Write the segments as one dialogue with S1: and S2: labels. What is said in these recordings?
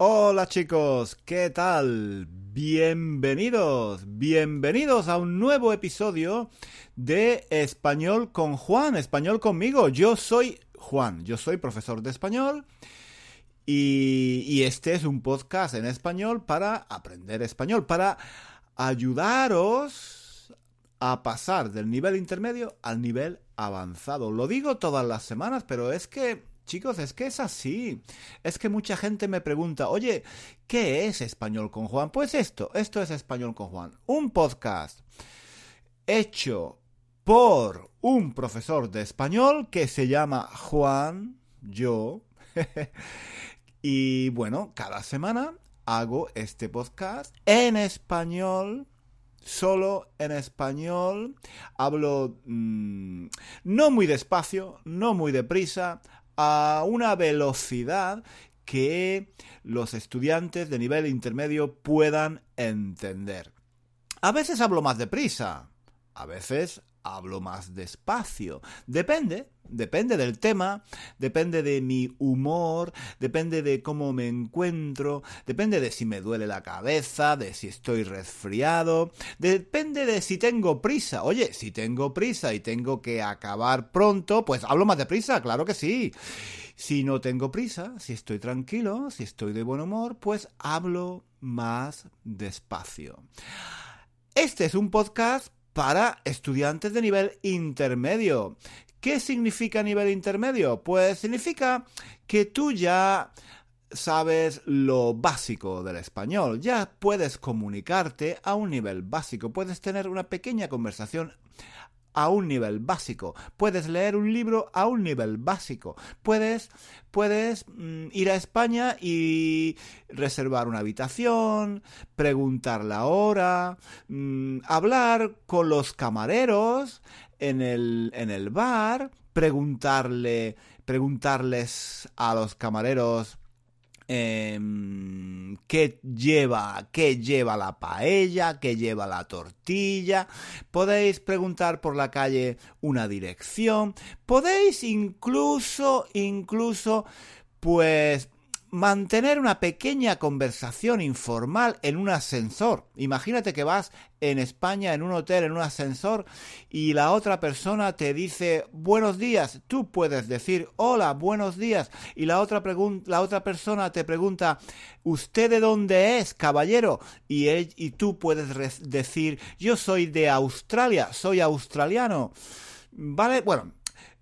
S1: Hola chicos, ¿qué tal? Bienvenidos, bienvenidos a un nuevo episodio de Español con Juan, Español conmigo. Yo soy Juan, yo soy profesor de español y, este es un podcast en español para aprender español, para ayudaros a pasar del nivel intermedio al nivel avanzado. Lo digo todas las semanas, pero es que Chicos, es que es así. Es que mucha gente me pregunta, oye, ¿qué es Español con Juan? Pues esto, esto es Español con Juan. Un podcast hecho por un profesor de español que se llama Juan, yo. y bueno, cada semana hago este podcast en español solo en español, hablo mmm, no muy despacio, no muy deprisa, a una velocidad que los estudiantes de nivel intermedio puedan entender. A veces hablo más deprisa, a veces hablo más despacio. Depende, depende del tema, depende de mi humor, depende de cómo me encuentro, depende de si me duele la cabeza, de si estoy resfriado, depende de si tengo prisa. Oye, si tengo prisa y tengo que acabar pronto, pues hablo más deprisa, claro que sí. Si no tengo prisa, si estoy tranquilo, si estoy de buen humor, pues hablo más despacio. Este es un podcast para estudiantes de nivel intermedio. ¿Qué significa nivel intermedio? Pues significa que tú ya sabes lo básico del español, ya puedes comunicarte a un nivel básico, puedes tener una pequeña conversación a un nivel básico. Puedes leer un libro a un nivel básico. Puedes, puedes mm, ir a España y reservar una habitación, preguntar la hora, mm, hablar con los camareros en el, en el bar, preguntarle, preguntarles a los camareros eh, qué lleva, qué lleva la paella, qué lleva la tortilla. Podéis preguntar por la calle una dirección. Podéis incluso, incluso, pues mantener una pequeña conversación informal en un ascensor. Imagínate que vas en España en un hotel, en un ascensor, y la otra persona te dice buenos días. Tú puedes decir hola, buenos días, y la otra, la otra persona te pregunta ¿Usted de dónde es, caballero? Y, él, y tú puedes decir yo soy de Australia, soy australiano. Vale, bueno,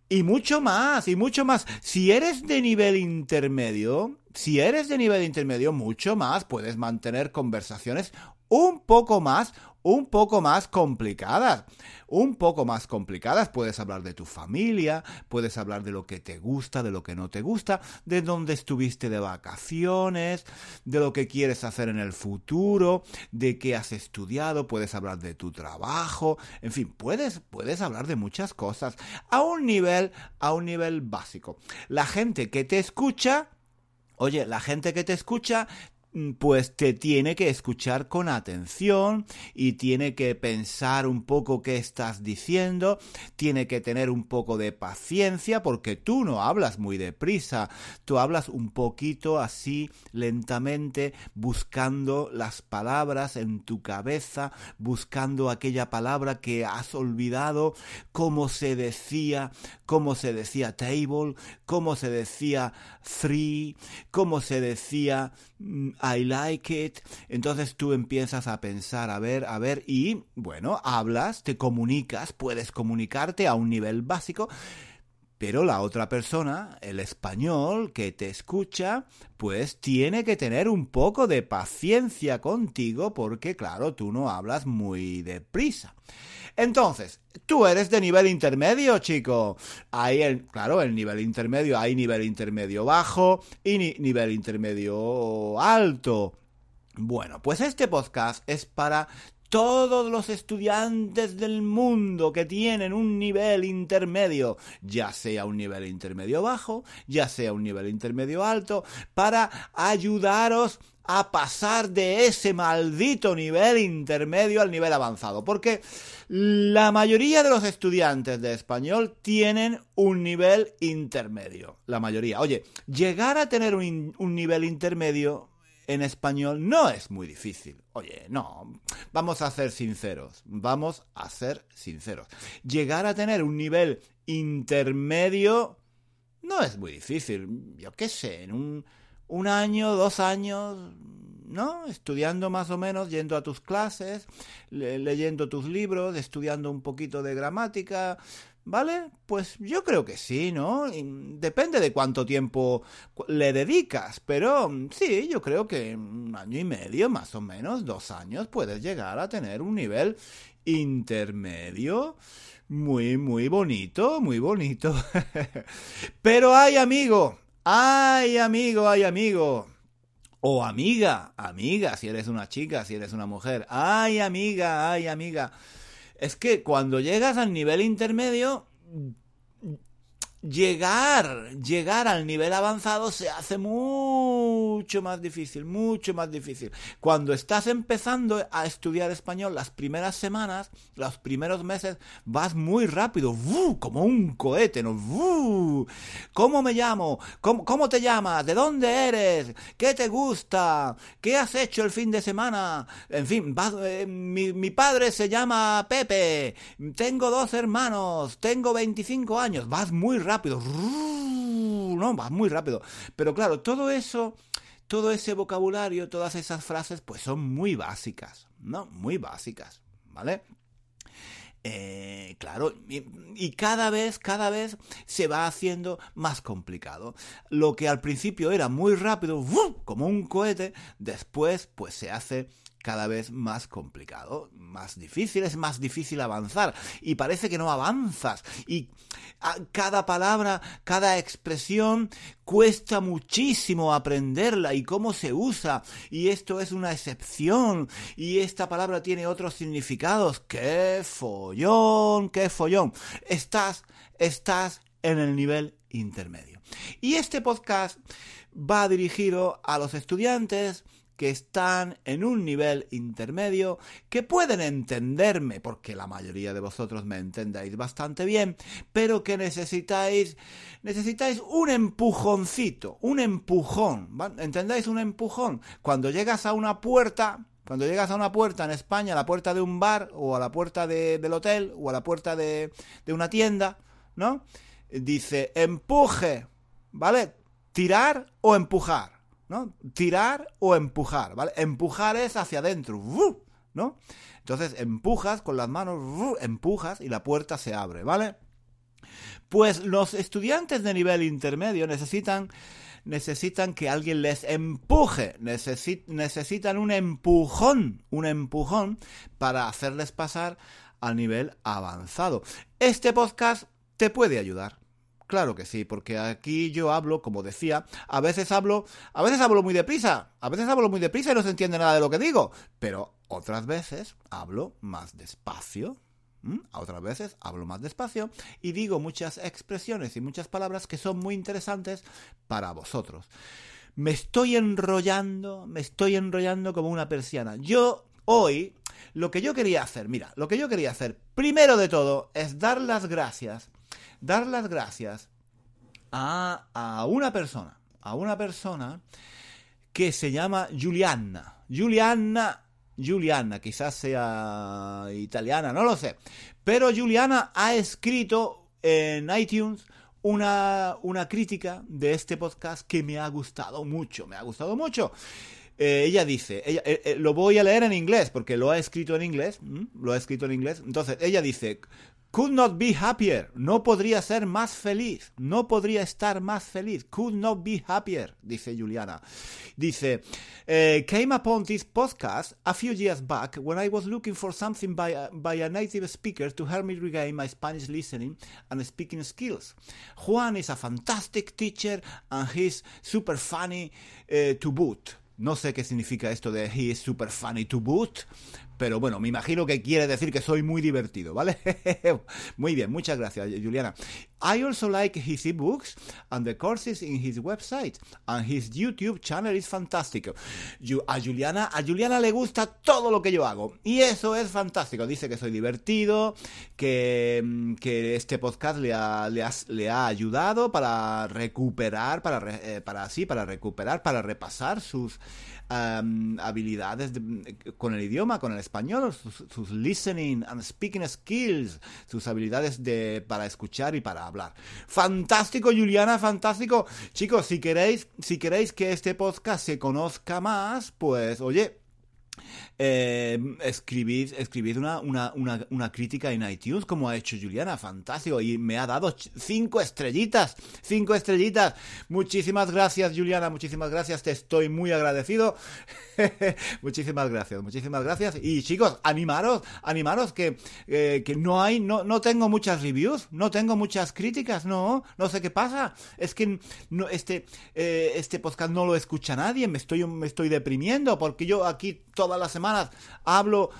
S1: y mucho más, y mucho más. Si eres de nivel intermedio, si eres de nivel intermedio, mucho más puedes mantener conversaciones un poco más, un poco más complicadas. Un poco más complicadas. Puedes hablar de tu familia, puedes hablar de lo que te gusta, de lo que no te gusta, de dónde estuviste de vacaciones, de lo que quieres hacer en el futuro, de qué has estudiado, puedes hablar de tu trabajo, en fin, puedes, puedes hablar de muchas cosas a un nivel, a un nivel básico. La gente que te escucha Oye, la gente que te escucha pues te tiene que escuchar con atención y tiene que pensar un poco qué estás diciendo, tiene que tener un poco de paciencia porque tú no hablas muy deprisa, tú hablas un poquito así lentamente buscando las palabras en tu cabeza, buscando aquella palabra que has olvidado, cómo se decía, cómo se decía table, cómo se decía three, cómo se decía mm, I like it. Entonces tú empiezas a pensar, a ver, a ver, y bueno, hablas, te comunicas, puedes comunicarte a un nivel básico. Pero la otra persona, el español que te escucha, pues tiene que tener un poco de paciencia contigo porque, claro, tú no hablas muy deprisa. Entonces, tú eres de nivel intermedio, chico. Hay el, claro, el nivel intermedio, hay nivel intermedio bajo y nivel intermedio alto. Bueno, pues este podcast es para todos los estudiantes del mundo que tienen un nivel intermedio, ya sea un nivel intermedio bajo, ya sea un nivel intermedio alto, para ayudaros a pasar de ese maldito nivel intermedio al nivel avanzado. Porque la mayoría de los estudiantes de español tienen un nivel intermedio. La mayoría. Oye, llegar a tener un, nivel intermedio en español no es muy difícil. Oye, no, vamos a ser sinceros, vamos a ser sinceros. Llegar a tener un nivel intermedio no es muy difícil. Yo qué sé, en un, un año, dos años, ¿no? Estudiando más o menos, yendo a tus clases, leyendo tus libros, estudiando un poquito de gramática, ¿Vale? Pues yo creo que sí, ¿no? Depende de cuánto tiempo le dedicas, pero mm, sí, yo creo que un año y medio, más o menos, dos años, puedes llegar a tener un nivel intermedio muy, muy bonito, muy bonito. pero ay, amigo, ay, amigo, ay, amigo. O amiga, amiga, si eres una chica, si eres una mujer. Ay, amiga, ay, amiga es que cuando llegas al nivel intermedio, llegar, llegar al nivel avanzado se hace mucho más difícil, mucho más difícil. Cuando estás empezando a estudiar español, las primeras semanas, los primeros meses, vas muy rápido, como un cohete, ¿no? ¿Cómo me llamo? ¿Cómo, te llamas? ¿De dónde eres? ¿Qué te gusta? ¿Qué has hecho el fin de semana? En fin, eh, mi, mi padre se llama Pepe, tengo dos hermanos, tengo 25 años, vas muy rápido rápido. No, va muy rápido. Pero claro, todo eso, todo ese vocabulario, todas esas frases, pues son muy básicas, ¿no? Muy básicas, ¿vale? Eh, claro, y, cada vez, cada vez se va haciendo más complicado. Lo que al principio era muy rápido, como un cohete, después pues se hace cada vez más complicado, más difícil, es más difícil avanzar y parece que no avanzas y cada palabra, cada expresión cuesta muchísimo aprenderla y cómo se usa y esto es una excepción y esta palabra tiene otros significados. ¡Qué follón! ¡Qué follón! Estás, estás en el nivel intermedio. Y este podcast va dirigido a los estudiantes, que están en un nivel intermedio, que pueden entenderme, porque la mayoría de vosotros me entendáis bastante bien, pero que necesitáis, necesitáis un empujoncito, un empujón, ¿entendáis? Un empujón. Cuando llegas a una puerta, cuando llegas a una puerta en España, a la puerta de un bar, o a la puerta del hotel, o a la puerta de, de una tienda, ¿no? Dice, empuje, ¿vale? Tirar o empujar. ¿No? Tirar o empujar, ¿vale? Empujar es hacia adentro, ¿no? Entonces empujas con las manos, empujas y la puerta se abre, ¿vale? Pues los estudiantes de nivel intermedio necesitan necesitan que alguien les empuje, necesitan un empujón, un empujón para hacerles pasar al nivel avanzado. Este podcast te puede ayudar. Claro que sí, porque aquí yo hablo, como decía, a veces hablo, a veces hablo muy deprisa, a veces hablo muy deprisa y no se entiende nada de lo que digo, pero otras veces hablo más despacio, otras veces hablo más despacio y digo muchas expresiones y muchas palabras que son muy interesantes para vosotros. Me estoy enrollando, me estoy enrollando como una persiana. Yo hoy, lo que yo quería hacer, mira, lo que yo quería hacer, primero de todo, es dar las gracias dar las gracias a, a una persona, a una persona que se llama Juliana. Juliana, Juliana, quizás sea italiana, no lo sé. Pero Juliana ha escrito en iTunes una, una crítica de este podcast que me ha gustado mucho, me ha gustado mucho. Eh, ella dice, ella, eh, eh, lo voy a leer en inglés porque lo ha escrito en inglés, lo ha escrito en inglés. Entonces, ella dice, Could not be happier. No podría ser más feliz. No podría estar más feliz. Could not be happier, dice Juliana. Dice, uh, came upon this podcast a few years back when I was looking for something by a, by a native speaker to help me regain my Spanish listening and speaking skills. Juan is a fantastic teacher and he's super funny uh, to boot. No sé qué significa esto de he is super funny to boot, pero bueno, me imagino que quiere decir que soy muy divertido, ¿vale? muy bien, muchas gracias, Juliana. I also like his ebooks and the courses in his website and his YouTube channel is fantastic. A Juliana, a Juliana le gusta todo lo que yo hago y eso es fantástico. Dice que soy divertido, que, mm, que este podcast le ha, le, ha, ayudado para recuperar, para, eh, para así, para recuperar, para repasar sus habilidades con el idioma, con el español, sus, listening and speaking skills, sus habilidades de, para escuchar y para hablar. Fantástico, Juliana, fantástico. Chicos, si queréis, si queréis que este podcast se conozca más, pues oye, eh, escribid, una, una, una, crítica en iTunes como ha hecho Juliana, fantástico, y me ha dado cinco estrellitas, cinco estrellitas. Muchísimas gracias Juliana, muchísimas gracias, te estoy muy agradecido. muchísimas gracias, muchísimas gracias. Y chicos, animaros, animaros que, eh, que no hay, no, no tengo muchas reviews, no tengo muchas críticas, no, no sé qué pasa. Es que no, este, eh, este podcast no lo escucha nadie, me estoy, me estoy deprimiendo porque yo aquí todas las semanas hablo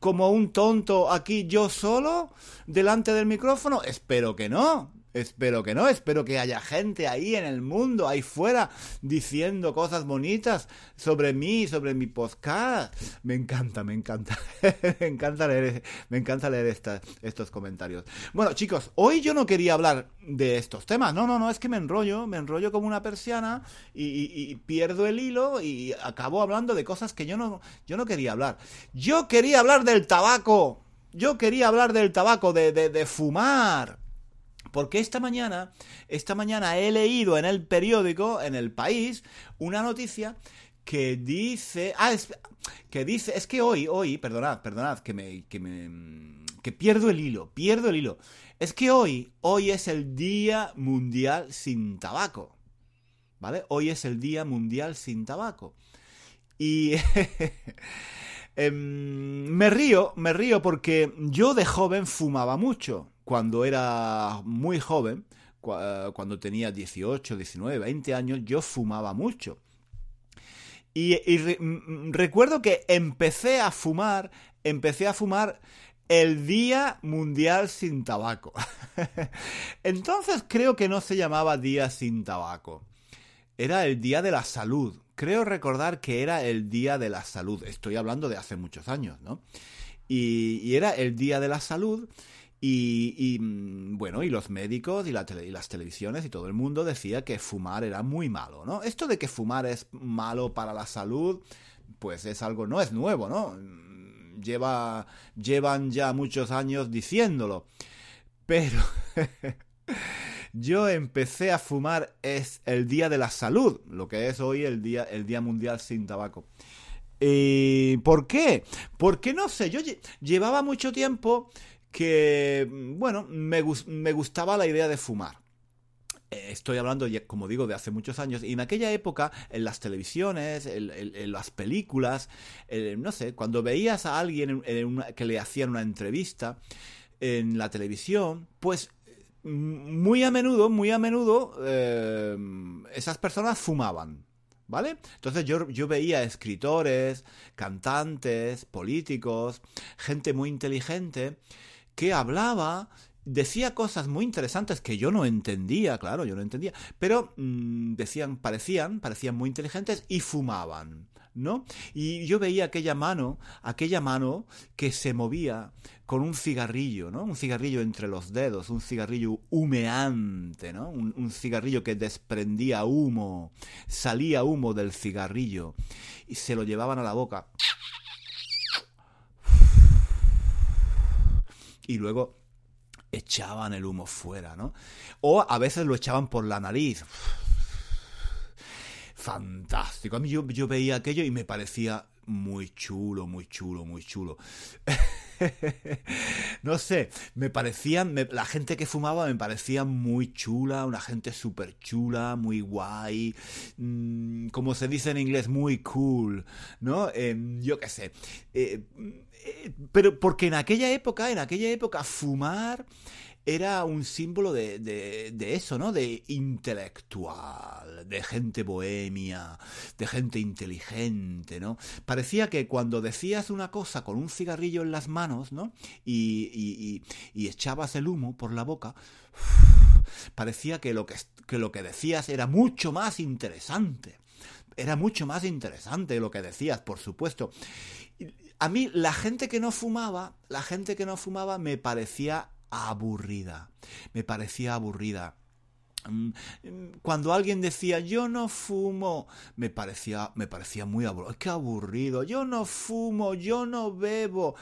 S1: como un tonto aquí yo solo delante del micrófono. Espero que no. Espero que no, espero que haya gente ahí en el mundo, ahí fuera, diciendo cosas bonitas sobre mí, sobre mi podcast. Me encanta, me encanta. me encanta leer, me encanta leer estos comentarios. Bueno, chicos, hoy yo no quería hablar de estos temas. No, no, no, es que me enrollo, me enrollo como una persiana y, pierdo el hilo y acabo hablando de cosas que yo no, yo no quería hablar. Yo quería hablar del tabaco. Yo quería hablar del tabaco, de, de, de fumar. Porque esta mañana, esta mañana he leído en el periódico, en el país, una noticia que dice. Ah, es, que dice. Es que hoy, hoy, perdonad, perdonad, que me. que me. que pierdo el hilo, pierdo el hilo. Es que hoy, hoy es el Día Mundial sin Tabaco. ¿Vale? Hoy es el Día Mundial sin Tabaco. Y. Em, me río, me río porque yo de joven fumaba mucho cuando era muy joven, cuando tenía 18, 19, 20 años, yo fumaba mucho. Y, recuerdo que empecé a fumar, empecé a fumar el Día Mundial sin Tabaco. Entonces creo que no se llamaba Día sin Tabaco. Era el Día de la Salud. Creo recordar que era el Día de la Salud. Estoy hablando de hace muchos años, ¿no? Y, y era el Día de la Salud y, mm, bueno, y los médicos y, y, las televisiones y todo el mundo decía que fumar era muy malo, ¿no? Esto de que fumar es malo para la salud, pues es algo, no es nuevo, ¿no? Mm, lleva, llevan ya muchos años diciéndolo. Pero yo empecé a fumar es el día de la salud, lo que es hoy el día, el día mundial sin tabaco. ¿Y por qué? Porque no sé, yo llevaba mucho tiempo que, bueno, me, me gustaba la idea de fumar. Eh, estoy hablando, como digo, de hace muchos años. Y en aquella época, en las televisiones, en, las películas, no sé, cuando veías a alguien que le hacían una entrevista en la televisión, pues muy a menudo, muy a menudo, eh, esas personas fumaban. ¿Vale? Entonces yo, yo veía escritores, cantantes, políticos, gente muy inteligente que hablaba decía cosas muy interesantes que yo no entendía, claro, yo no entendía, pero mm, decían, parecían, parecían muy inteligentes y fumaban, ¿no? Y yo veía aquella mano, aquella mano que se movía con un cigarrillo, ¿no? Un cigarrillo entre los dedos, un cigarrillo humeante, ¿no? Un, un cigarrillo que desprendía humo, salía humo del cigarrillo y se lo llevaban a la boca y luego echaban el humo fuera, ¿no? O a veces lo echaban por la nariz. Fantástico. A mí yo, yo veía aquello y me parecía muy chulo, muy chulo, muy chulo. no sé, me parecían, la gente que fumaba me parecía muy chula, una gente súper chula, muy guay, mm, como se dice en inglés, muy cool, ¿no? Em, yo qué sé. Eh, pero porque en aquella época, en aquella época, fumar era un símbolo de, de, eso, ¿no? De intelectual, de gente bohemia, de gente inteligente, ¿no? Parecía que cuando decías una cosa con un cigarrillo en las manos, ¿no? Y, y, y, echabas el humo por la boca, parecía que lo que, que lo que decías era mucho más interesante. Era mucho más interesante lo que decías, por supuesto. A mí la gente que no fumaba, la gente que no fumaba me parecía aburrida. Me parecía aburrida. Mm, cuando alguien decía yo no fumo, me parecía, me parecía muy aburrido. Qué aburrido. Yo no fumo, yo no bebo.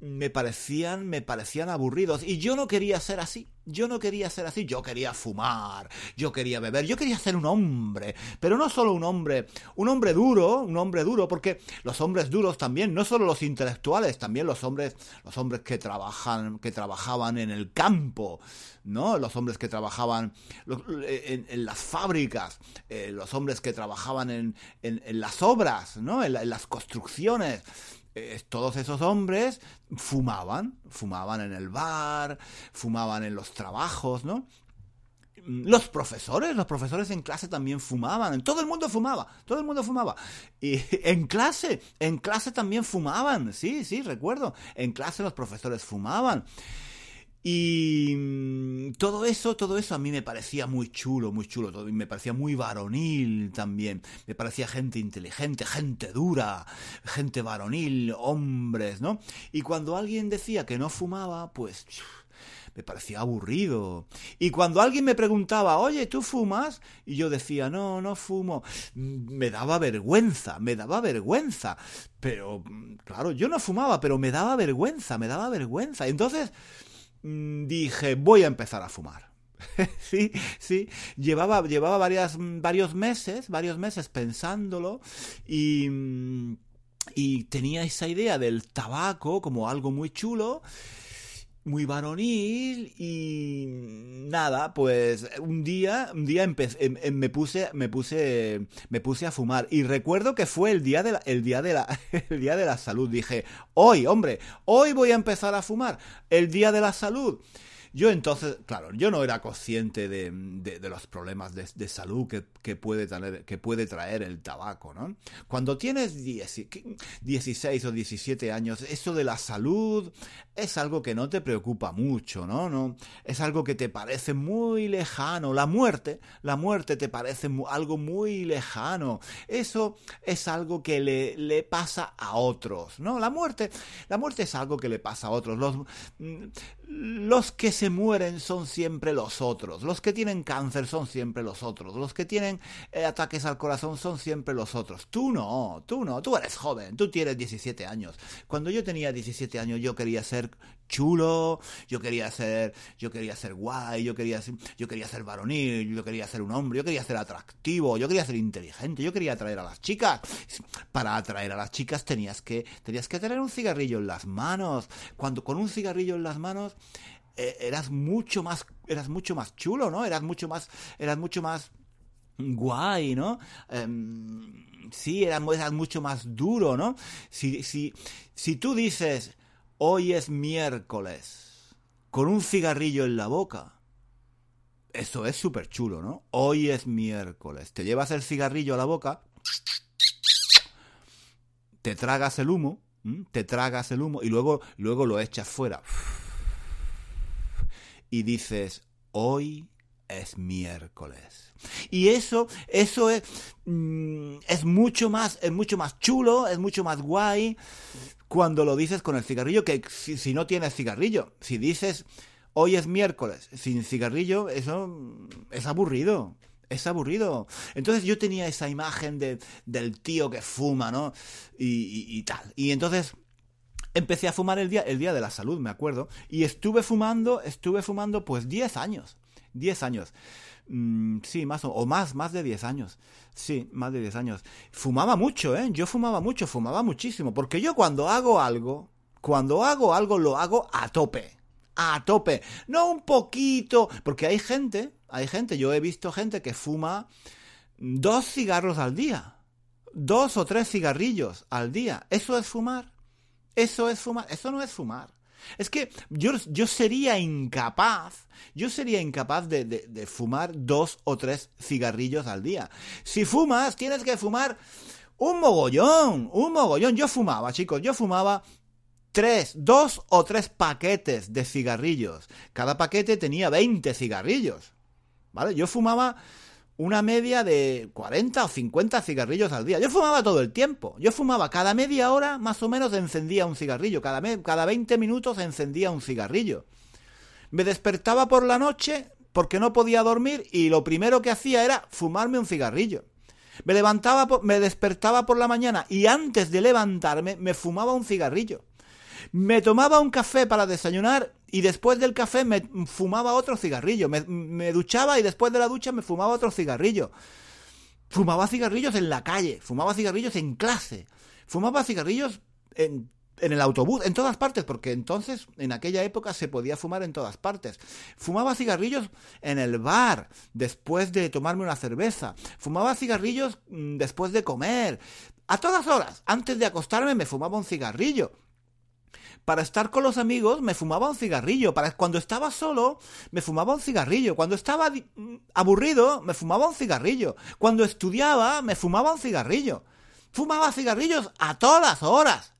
S1: Me parecían, me parecían aburridos. Y yo no quería ser así. Yo no quería ser así, yo quería fumar, yo quería beber, yo quería ser un hombre, pero no solo un hombre, un hombre duro, un hombre duro, porque los hombres duros también, no solo los intelectuales, también los hombres, los hombres que trabajan, que trabajaban en el campo, ¿no? Los hombres que trabajaban en, las fábricas, eh, los hombres que trabajaban en, en, las obras, ¿no? en las construcciones todos esos hombres fumaban, fumaban en el bar, fumaban en los trabajos, ¿no? Los profesores, los profesores en clase también fumaban, todo el mundo fumaba, todo el mundo fumaba. Y en clase, en clase también fumaban, sí, sí, recuerdo, en clase los profesores fumaban. Y mm, todo eso, todo eso a mí me parecía muy chulo, muy chulo, todo, me parecía muy varonil también, me parecía gente inteligente, gente dura, gente varonil, hombres, ¿no? Y cuando alguien decía que no fumaba, pues me parecía aburrido. Y cuando alguien me preguntaba, oye, ¿tú fumas? Y yo decía, no, no fumo, me daba vergüenza, me daba vergüenza. Pero, mm, claro, yo no fumaba, pero me daba vergüenza, me daba vergüenza. Entonces, Mm, dije, voy a empezar a fumar. sí, sí, llevaba, llevaba varias, varios meses, varios meses pensándolo y, mm, y tenía esa idea del tabaco como algo muy chulo muy varonil y nada, pues un día, un día empecé, em, em, me puse, me puse, me puse a fumar y recuerdo que fue el día de la, el día de la, el día de la salud. Dije, hoy, hombre, hoy voy a empezar a fumar, el día de la salud. Yo entonces, claro, yo no era consciente de, de, los problemas de, salud que, que, puede tener, que puede traer el tabaco, ¿no? Cuando tienes 16 o 17 años, eso de la salud es algo que no te preocupa mucho, ¿no? no es algo que te parece muy lejano. La muerte, la muerte te parece algo muy lejano. Eso es algo que le, le pasa a otros, ¿no? La muerte, la muerte es algo que le pasa a otros. Los, mm, los que se mueren son siempre los otros, los que tienen cáncer son siempre los otros, los que tienen eh, ataques al corazón son siempre los otros. Tú no, tú no, tú eres joven, tú tienes 17 años. Cuando yo tenía 17 años yo quería ser chulo, yo quería ser, yo quería ser guay, yo quería ser, yo quería ser varonil, yo quería ser un hombre, yo quería ser atractivo, yo quería ser inteligente, yo quería atraer a las chicas. Para atraer a las chicas tenías que, tenías que tener un cigarrillo en las manos. Cuando con un cigarrillo en las manos eh, eras mucho más, eras mucho más chulo, ¿no? Eras mucho más, eras mucho más guay, ¿no? Em, sí, eras, eras, mucho más duro, ¿no? Si, si, si tú dices, hoy es miércoles, con un cigarrillo en la boca, eso es súper chulo, ¿no? Hoy es miércoles, te llevas el cigarrillo a la boca, te tragas el humo, te tragas el humo y luego, luego lo echas fuera. Y dices, hoy es miércoles. Y eso, eso es, mm, es mucho más, es mucho más chulo, es mucho más guay cuando lo dices con el cigarrillo que si, no tienes cigarrillo. Si dices, hoy es miércoles sin cigarrillo, eso es aburrido. Es aburrido. Entonces yo tenía esa imagen de, del tío que fuma, ¿no? Y, y tal. Y entonces empecé a fumar el día, el día de la salud, me acuerdo, y estuve fumando, estuve fumando pues 10 años, 10 años. Mm, sí, más o, más, más de 10 años. Sí, más de 10 años. Fumaba mucho, ¿eh? Yo fumaba mucho, fumaba muchísimo, porque yo cuando hago algo, cuando hago algo lo hago a tope. A tope. No un poquito, porque hay gente, hay gente, yo he visto gente que fuma dos cigarros al día. Dos o tres cigarrillos al día. ¿Eso es fumar? Eso es fumar. Eso no es fumar. Es que yo, yo sería incapaz, yo sería incapaz de, de, fumar dos o tres cigarrillos al día. Si fumas, tienes que fumar un mogollón, un mogollón. Yo fumaba, chicos, yo fumaba tres, dos o tres paquetes de cigarrillos. Cada paquete tenía 20 cigarrillos. ¿Vale? Yo fumaba una media de 40 o 50 cigarrillos al día. Yo fumaba todo el tiempo. Yo fumaba cada media hora, más o menos encendía un cigarrillo. Cada, cada 20 minutos encendía un cigarrillo. Me despertaba por la noche porque no podía dormir y lo primero que hacía era fumarme un cigarrillo. Me levantaba, me despertaba por la mañana y antes de levantarme me fumaba un cigarrillo. Me tomaba un café para desayunar y después del café me fumaba otro cigarrillo. Me, duchaba y después de la ducha me fumaba otro cigarrillo. Fumaba cigarrillos en la calle, fumaba cigarrillos en clase, fumaba cigarrillos en, en el autobús, en todas partes, porque entonces, en aquella época, se podía fumar en todas partes. Fumaba cigarrillos en el bar, después de tomarme una cerveza. Fumaba cigarrillos mm, después de comer. A todas horas, antes de acostarme, me fumaba un cigarrillo. Para estar con los amigos me fumaba un cigarrillo. Cuando estaba solo me fumaba un cigarrillo. Cuando estaba mm, aburrido me fumaba un cigarrillo. Cuando estudiaba me fumaba un cigarrillo. Fumaba cigarrillos a todas horas.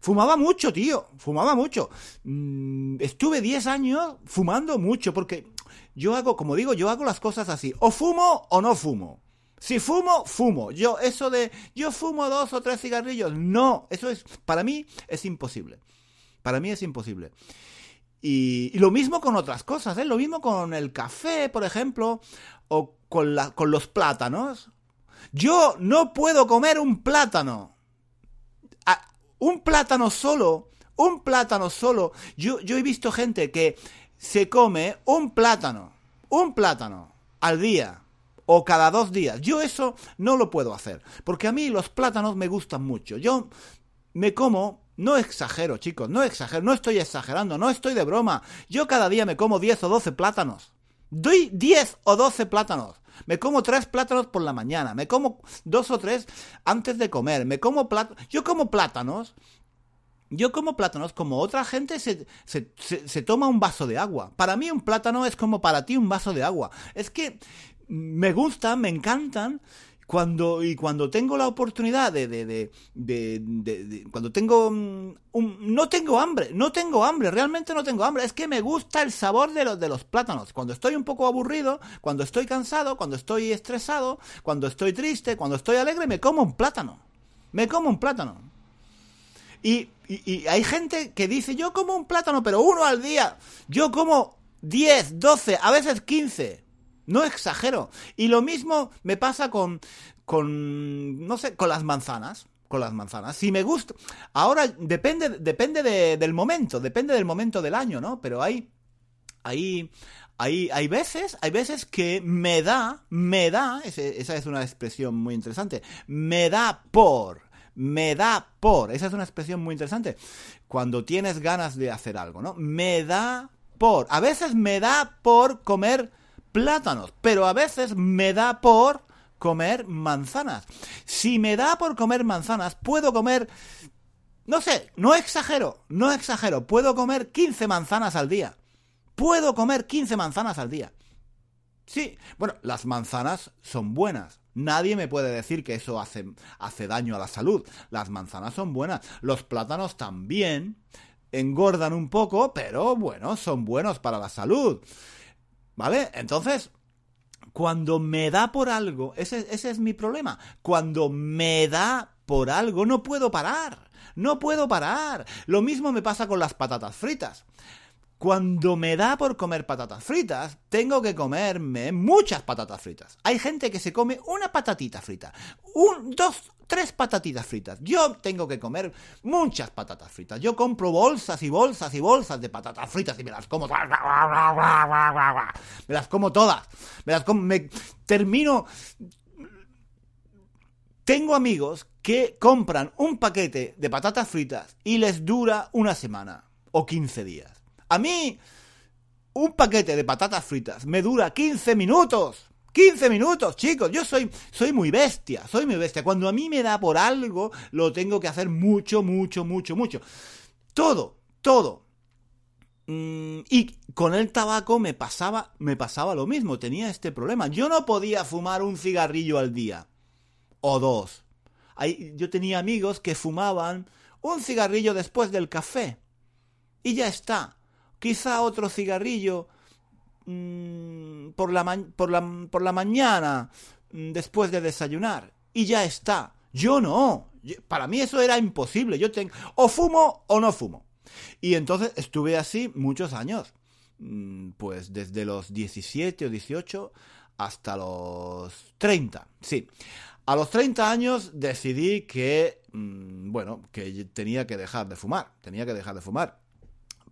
S1: Fumaba mucho, tío. Fumaba mucho. Mm, estuve 10 años fumando mucho porque yo hago, como digo, yo hago las cosas así. O fumo o no fumo. Si fumo, fumo. Yo, eso de yo fumo dos o tres cigarrillos, no. Eso es, para mí, es imposible. Para mí es imposible. Y, lo mismo con otras cosas, ¿eh? Lo mismo con el café, por ejemplo, o con, la, con los plátanos. Yo no puedo comer un plátano. un plátano solo, un plátano solo. Yo, yo he visto gente que se come un plátano, un plátano al día o cada dos días. Yo eso no lo puedo hacer, porque a mí los plátanos me gustan mucho. Yo me como no exagero, chicos, no exagero, no estoy exagerando, no estoy de broma. Yo cada día me como 10 o 12 plátanos. Doy 10 o 12 plátanos. Me como 3 plátanos por la mañana, me como 2 o 3 antes de comer, me como plátanos. Yo como plátanos. Yo como plátanos como otra gente se, se, se toma un vaso de agua. Para mí un plátano es como para ti un vaso de agua. Es que me gustan, me encantan cuando, y cuando tengo la oportunidad de, de, de, cuando tengo un, no tengo hambre, no tengo hambre, realmente no tengo hambre, es que me gusta el sabor de los, de los plátanos. Cuando estoy un poco aburrido, cuando estoy cansado, cuando estoy estresado, cuando estoy triste, cuando estoy alegre, me como un plátano. Me como un plátano. Y, y, y hay gente que dice, yo como un plátano, pero uno al día. Yo como 10, 12, a veces 15. No exagero. Y lo mismo me pasa con, con, no sé, con las manzanas. Con las manzanas. Si me gusta. Ahora depende, depende del momento, depende del momento del año, ¿no? Pero hay, hay, hay, hay veces, hay veces que me da, me da, esa es una expresión muy interesante, me da por, me da por, esa es una expresión muy interesante, cuando tienes ganas de hacer algo, ¿no? Me da por, a veces me da por comer plátanos, pero a veces me da por comer manzanas. Si me da por comer manzanas, puedo comer, no sé, no exagero, no exagero, puedo comer 15 manzanas al día. Puedo comer 15 manzanas al día. Sí, bueno, las manzanas son buenas. Nadie me puede decir que eso hace, hace daño a la salud. Las manzanas son buenas. Los plátanos también engordan un poco, pero bueno, son buenos para la salud. ¿Vale? Entonces, cuando me da por algo, ese, ese, es mi problema. Cuando me da por algo, no puedo parar. No puedo parar. Lo mismo me pasa con las patatas fritas. Cuando me da por comer patatas fritas, tengo que comerme muchas patatas fritas. Hay gente que se come una patatita frita, un, dos, tres patatitas fritas. Yo tengo que comer muchas patatas fritas. Yo compro bolsas y bolsas y bolsas de patatas fritas y me las como todas. Me las como todas. Me las como, me termino tengo amigos que compran un paquete de patatas fritas y les dura una semana o 15 días. A mí, un paquete de patatas fritas me dura 15 minutos. 15 minutos, chicos. Yo soy, soy muy bestia, soy muy bestia. Cuando a mí me da por algo, lo tengo que hacer mucho, mucho, mucho, mucho. Todo, todo. Mm, y con el tabaco me pasaba, me pasaba lo mismo, tenía este problema. Yo no podía fumar un cigarrillo al día. O dos. yo tenía amigos que fumaban un cigarrillo después del café. Y ya está. Quizá otro cigarrillo mm, por, la por, la, por la mañana mm, después de desayunar. Y ya está. Yo no. Para mí eso era imposible. Yo tengo o fumo o no fumo. Y entonces estuve así muchos años. Mm, pues desde los 17 o 18 hasta los 30. Sí. A los 30 años decidí que, bueno, que tenía que dejar de fumar. Tenía que dejar de fumar.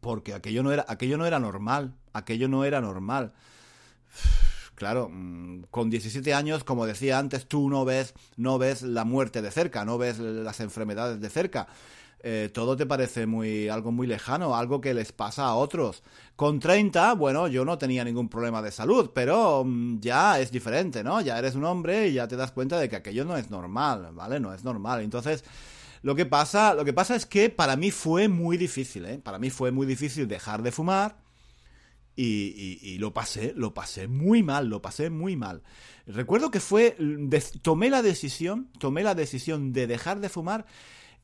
S1: Porque aquello no era, aquello no era normal. Aquello no era normal. Claro, mm, con 17 años, como decía antes, tú no ves, no ves la muerte de cerca, no ves las enfermedades de cerca. Eh, todo te parece muy algo muy lejano, algo que les pasa a otros. Con 30, bueno, yo no tenía ningún problema de salud, pero mm, ya es diferente, ¿no? Ya eres un hombre y ya te das cuenta de que aquello no es normal, ¿vale? No es normal. Entonces, lo que pasa, lo que pasa es que para mí fue muy difícil, ¿eh? Para mí fue muy difícil dejar de fumar y, lo pasé, lo pasé muy mal, lo pasé muy mal. Recuerdo que fue, tomé la decisión, tomé la decisión de dejar de fumar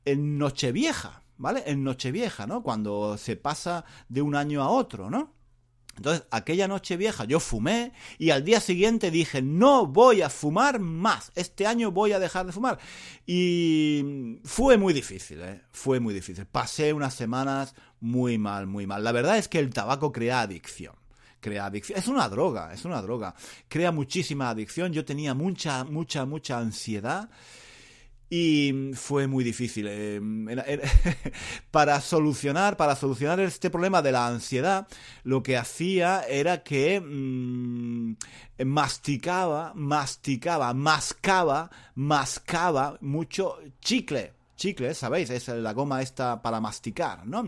S1: en Nochevieja, ¿vale? En Nochevieja, ¿no? Cuando se pasa de un año a otro, ¿no? Entonces, aquella noche vieja yo fumé y al día siguiente dije, no voy a fumar más, este año voy a dejar de fumar. Y fue muy difícil, ¿eh? Fue muy difícil. Pasé unas semanas muy mal, muy mal. La verdad es que el tabaco crea adicción. Crea adicción. Es una droga, es una droga. Crea muchísima adicción. Yo tenía mucha, mucha, mucha ansiedad. Y fue muy difícil. Eh, para solucionar, para solucionar este problema de la ansiedad, lo que hacía era que mm, masticaba, masticaba, mascaba, mascaba mucho chicle. Chicle, ¿sabéis? Es la goma esta para masticar, ¿no?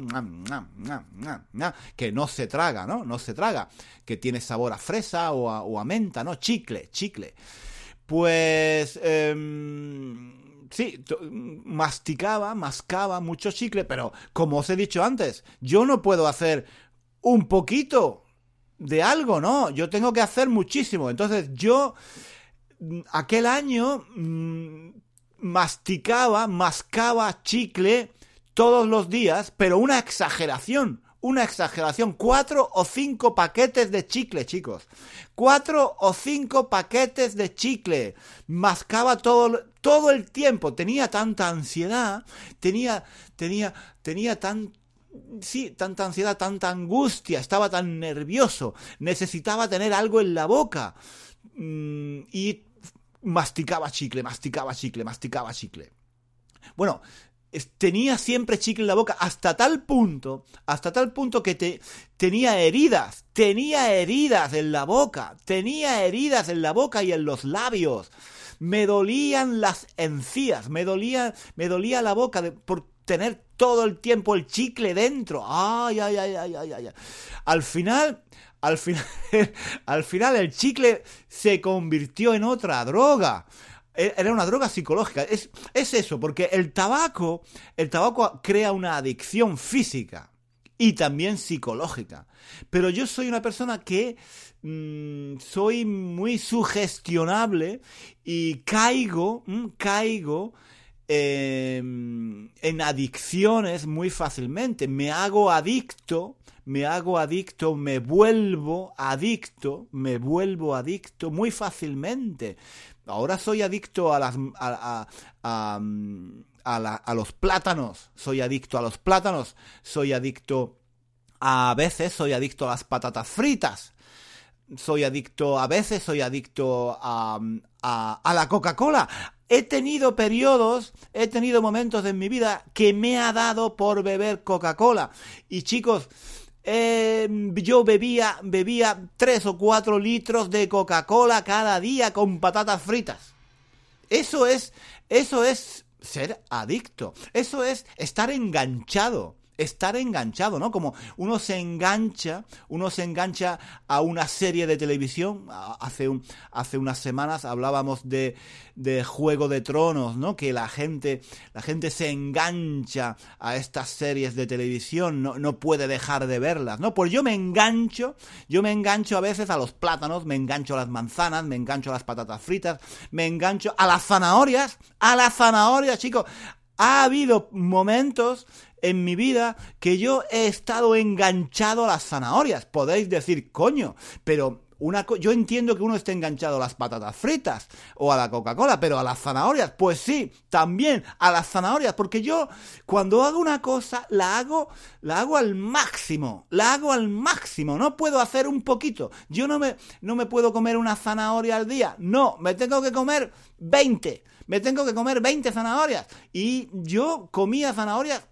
S1: Que no se traga, ¿no? No se traga. Que tiene sabor a fresa o a, menta, ¿no? Chicle, chicle. Pues... Eh, sí, masticaba, mascaba mucho chicle, pero como os he dicho antes, yo no puedo hacer un poquito de algo, ¿no? Yo tengo que hacer muchísimo. Entonces yo, mm, aquel año, mm, masticaba, mascaba chicle todos los días, pero una exageración una exageración. Cuatro o cinco paquetes de chicle, chicos. Cuatro o cinco paquetes de chicle. Mascaba todo, todo el tiempo. Tenía tanta ansiedad. Tenía, tenía, tenía tan, sí, tanta ansiedad, tanta angustia. Estaba tan nervioso. Necesitaba tener algo en la boca. Mm, y masticaba chicle, masticaba chicle, masticaba chicle. Bueno, tenía siempre chicle en la boca hasta tal punto, hasta tal punto que te, tenía heridas, tenía heridas en la boca, tenía heridas en la boca y en los labios. Me dolían las encías, me dolía, me dolía la boca por tener todo el tiempo el chicle dentro. Ay, ay, ay, ay, ay, ay. Al final, al final, al final el chicle se convirtió en otra droga. E-, era una droga psicológica. Es, es eso, porque el tabaco, el tabaco crea una adicción física y también psicológica. Pero yo soy una persona que mm, soy muy sugestionable y caigo, mm, caigo em, en adicciones muy fácilmente. Me hago adicto, me hago adicto, me vuelvo adicto, me vuelvo adicto muy fácilmente. Ahora soy adicto a las a, a, los plátanos. Soy adicto a los plátanos. Soy adicto a, veces soy adicto a las patatas fritas. Soy adicto a veces soy adicto a, a la Coca-Cola. He tenido periodos, he tenido momentos en mi vida que me ha dado por beber Coca-Cola. Y chicos, eh, yo bebía, bebía 3 o 4 litros de Coca-Cola cada día con patatas fritas. Eso es, eso es ser adicto. Eso es estar enganchado. Estar enganchado, ¿no? Como uno se engancha, uno se engancha a una serie de televisión. Hace, un, hace unas semanas hablábamos de, de Juego de Tronos, ¿no? Que la gente, la gente se engancha a estas series de televisión, no, no puede dejar de verlas, ¿no? Pues yo me engancho, yo me engancho a veces a los plátanos, me engancho a las manzanas, me engancho a las patatas fritas, me engancho a las zanahorias, a las zanahorias, chicos. Ha habido momentos en mi vida que yo he estado enganchado a las zanahorias. Podéis decir, coño, pero una yo entiendo que uno esté enganchado a las patatas fritas o a la Coca-Cola, pero a las zanahorias, pues sí, también a las zanahorias, porque yo cuando hago una cosa la hago la hago al máximo, la hago al máximo, no puedo hacer un poquito. Yo no me no me puedo comer una zanahoria al día, no, me tengo que comer 20. Me tengo que comer 20 zanahorias y yo comía zanahorias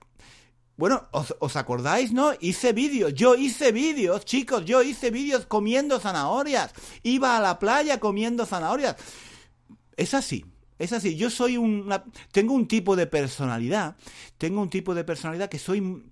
S1: bueno, ¿os, acordáis, no? Hice vídeos, yo hice vídeos, chicos, yo hice vídeos comiendo zanahorias. Iba a la playa comiendo zanahorias. Es así, es así. Yo soy una... Tengo un tipo de personalidad, tengo un tipo de personalidad que soy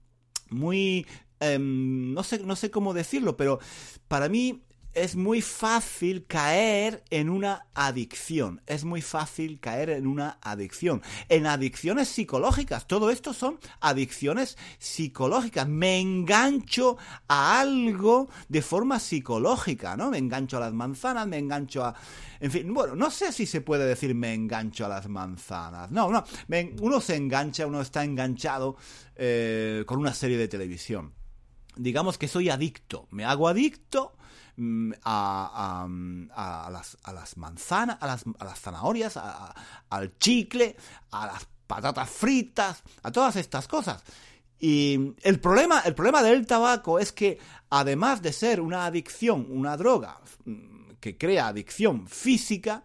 S1: muy... Em, no, sé, no sé cómo decirlo, pero para mí es muy fácil caer en una adicción. Es muy fácil caer en una adicción. En adicciones psicológicas. Todo esto son adicciones psicológicas. Me engancho a algo de forma psicológica, ¿no? Me engancho a las manzanas, me engancho a... En fin, bueno, no sé si se puede decir me engancho a las manzanas. No, no. uno se engancha, uno está enganchado eh, con una serie de televisión. Digamos que soy adicto. Me hago adicto Mm, a, a, las, a, las, manzanas, a las, las zanahorias, al chicle, a las patatas fritas, a todas estas cosas. Y el problema, el problema del tabaco es que, además de ser una adicción, una droga mm, que crea adicción física,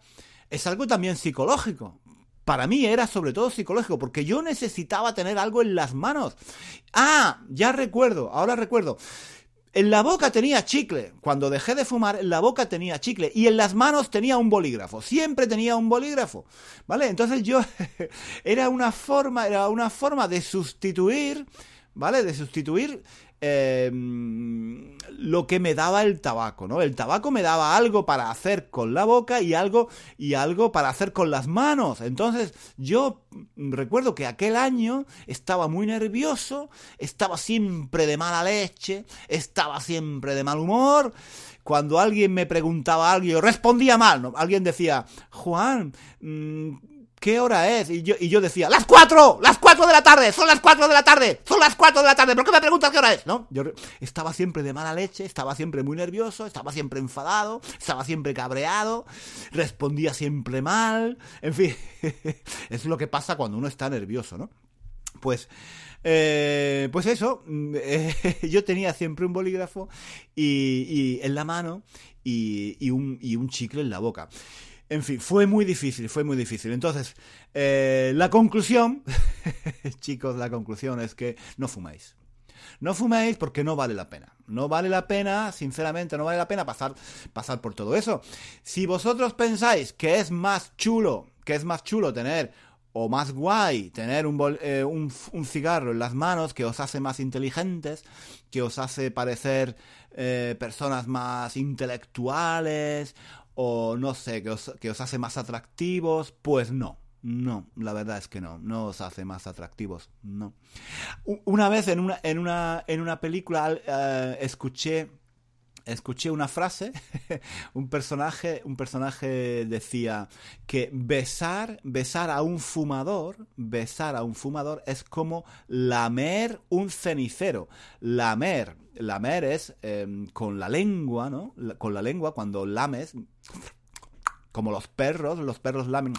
S1: es algo también psicológico. Para mí era sobre todo psicológico, porque yo necesitaba tener algo en las manos. Ah, ya recuerdo, ahora recuerdo. En la boca tenía chicle. Cuando dejé de fumar, en la boca tenía chicle. Y en las manos tenía un bolígrafo. Siempre tenía un bolígrafo. ¿Vale? Entonces yo. era una forma. Era una forma de sustituir. ¿Vale? De sustituir Em, lo que me daba el tabaco, ¿no? El tabaco me daba algo para hacer con la boca y algo y algo para hacer con las manos. Entonces, yo recuerdo que aquel año estaba muy nervioso, estaba siempre de mala leche, estaba siempre de mal humor. Cuando alguien me preguntaba algo, yo respondía mal, ¿no? Alguien decía, "Juan, mmm, ¿qué hora es? Y yo, y yo decía, ¡las cuatro! ¡Las cuatro de la tarde! ¡Son las cuatro de la tarde! ¡Son las cuatro de la tarde! ¿Por qué me preguntas qué hora es? ¿No? Yo estaba siempre de mala leche, estaba siempre muy nervioso, estaba siempre enfadado, estaba siempre cabreado, respondía siempre mal, en fin, es lo que pasa cuando uno está nervioso, ¿no? Pues, eh, pues eso, yo tenía siempre un bolígrafo y, en la mano y, un, y un chicle en la boca. En fin, fue muy difícil, fue muy difícil. Entonces, eh, la conclusión, chicos, la conclusión es que no fuméis. No fuméis porque no vale la pena. No vale la pena, sinceramente, no vale la pena pasar, pasar por todo eso. Si vosotros pensáis que es más chulo, que es más chulo tener o más guay tener un, eh, un, cigarro en las manos que os hace más inteligentes, que os hace parecer eh, personas más intelectuales o no sé, que os, os hace más atractivos, pues no. No, la verdad es que no, no os hace más atractivos, no. Una vez en una, en una, en una película eh, escuché, escuché una frase, un personaje, un personaje decía que besar, besar a un fumador, besar a un fumador es como lamer un cenicero. Lamer lamer es em, con la lengua, ¿no? Con la lengua, cuando lames, como los perros, los perros lamen,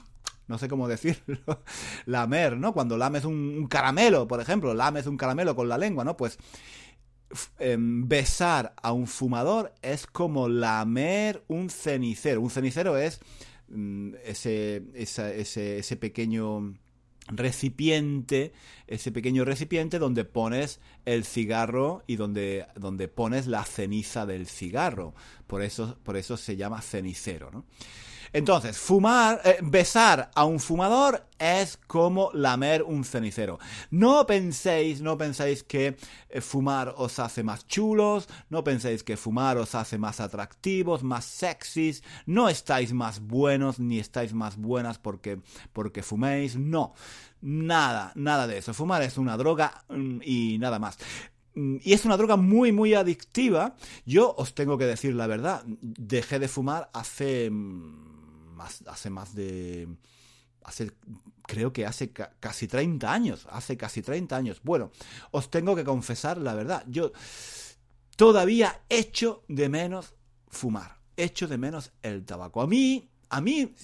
S1: no sé cómo decirlo, lamer, ¿no? Cuando lames un, caramelo, por ejemplo, lames un caramelo con la lengua, ¿no? Pues em, besar a un fumador es como lamer un cenicero. Un cenicero es mm, ese, ese, ese pequeño recipiente, ese pequeño recipiente donde pones el cigarro y donde, donde pones la ceniza del cigarro. Por eso, por eso se llama cenicero. Entonces, fumar, eh, besar a un fumador es como lamer un cenicero. No penséis, no penséis que eh, fumar os hace más chulos, no penséis que fumar os hace más atractivos, más sexys, no estáis más buenos ni estáis más buenas porque, porque fuméis, no. Nada, nada de eso. Fumar es una droga mm, y nada más. Mm, y es una droga muy, muy adictiva. Yo os tengo que decir la verdad. Dejé de fumar hace mm, hace más de... Hace, creo que hace casi 30 años. Hace casi 30 años. Bueno, os tengo que confesar la verdad. Yo todavía echo de menos fumar. Echo de menos el tabaco. A mí, a mí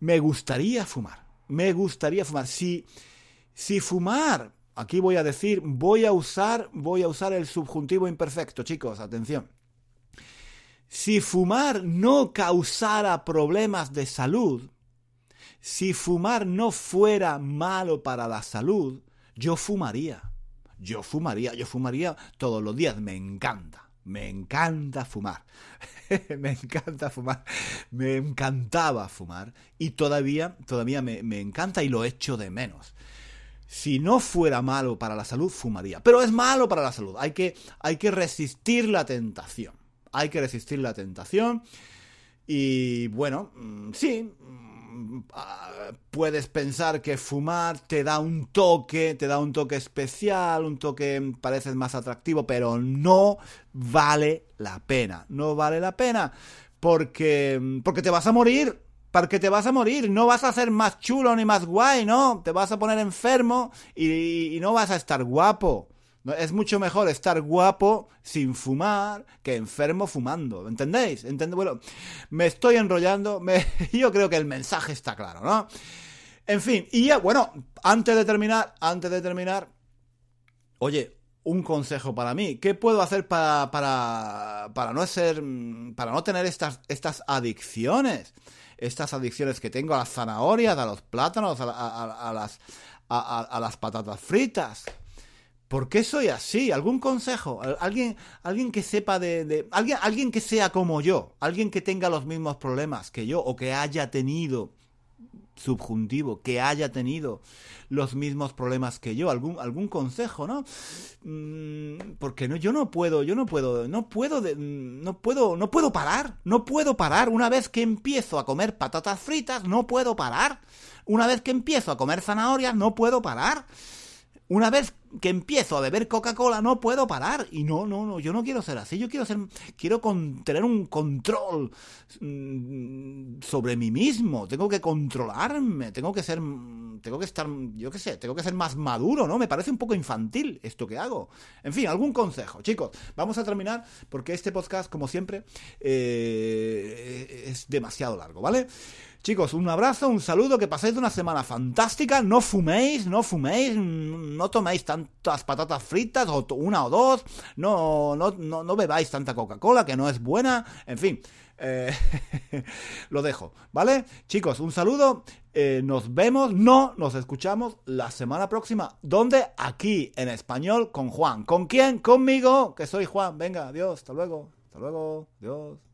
S1: me gustaría fumar me gustaría fumar. Si, si fumar, aquí voy a decir, voy a usar, voy a usar el subjuntivo imperfecto, chicos, atención. Si fumar no causara problemas de salud, si fumar no fuera malo para la salud, yo fumaría. Yo fumaría, yo fumaría todos los días, me encanta. Me encanta fumar. me encanta fumar. Me encantaba fumar. Y todavía, todavía me, encanta y lo echo de menos. Si no fuera malo para la salud, fumaría. Pero es malo para la salud. Hay que, hay que resistir la tentación. Hay que resistir la tentación. Y bueno, mm, sí, puedes pensar que fumar te da un toque, te da un toque especial, un toque parece más atractivo, pero no vale la pena. No vale la pena porque porque te vas a morir. Porque te vas a morir, no vas a ser más chulo ni más guay, ¿no? Te vas a poner enfermo y no vas a estar guapo. Es mucho mejor estar guapo sin fumar que enfermo fumando. ¿Entendéis? Bueno, me estoy enrollando. Yo creo que el mensaje está claro, ¿no? En fin, y ya, bueno, antes de terminar, antes de terminar, oye, un consejo para mí. ¿Qué puedo hacer para, para, para no ser, para no tener estas, estas adicciones? Estas adicciones que tengo a las zanahorias, a los plátanos, a, las, a las patatas fritas. ¿Por qué soy así? ¿Algún consejo? ¿Alguien, alguien que sepa de... alguien, alguien que sea como yo, alguien que tenga los mismos problemas que yo o que haya tenido subjuntivo, que haya tenido los mismos problemas que yo, algún, algún consejo, ¿no? Mm, porque no, yo no puedo, yo no puedo, no puedo, no puedo, no puedo parar, no puedo parar. Una vez que empiezo a comer patatas fritas, no puedo parar. Una vez que empiezo a comer zanahorias, no puedo parar. Una vez que empiezo a beber Coca-Cola no puedo parar. Y no, no, no, yo no quiero ser así. Yo quiero ser, quiero tener un control mm, sobre mí mismo. Tengo que controlarme. Tengo que ser, tengo que estar, yo qué sé, tengo que ser más maduro, ¿no? Me parece un poco infantil esto que hago. En fin, algún consejo, chicos. Vamos a terminar porque este podcast, como siempre, eh, es demasiado largo, ¿vale? Chicos, un abrazo, un saludo, que paséis una semana fantástica, no fuméis, no fuméis, no toméis tantas patatas fritas, o una o dos, no, no, no, bebáis tanta Coca-Cola, que no es buena, en fin. Eh, lo dejo, ¿vale? Chicos, un saludo. Eh, nos vemos, no, nos escuchamos la semana próxima. ¿Dónde? Aquí, en español, con Juan. ¿Con quién? Conmigo, que soy Juan. Venga, adiós, hasta luego. Hasta luego, adiós.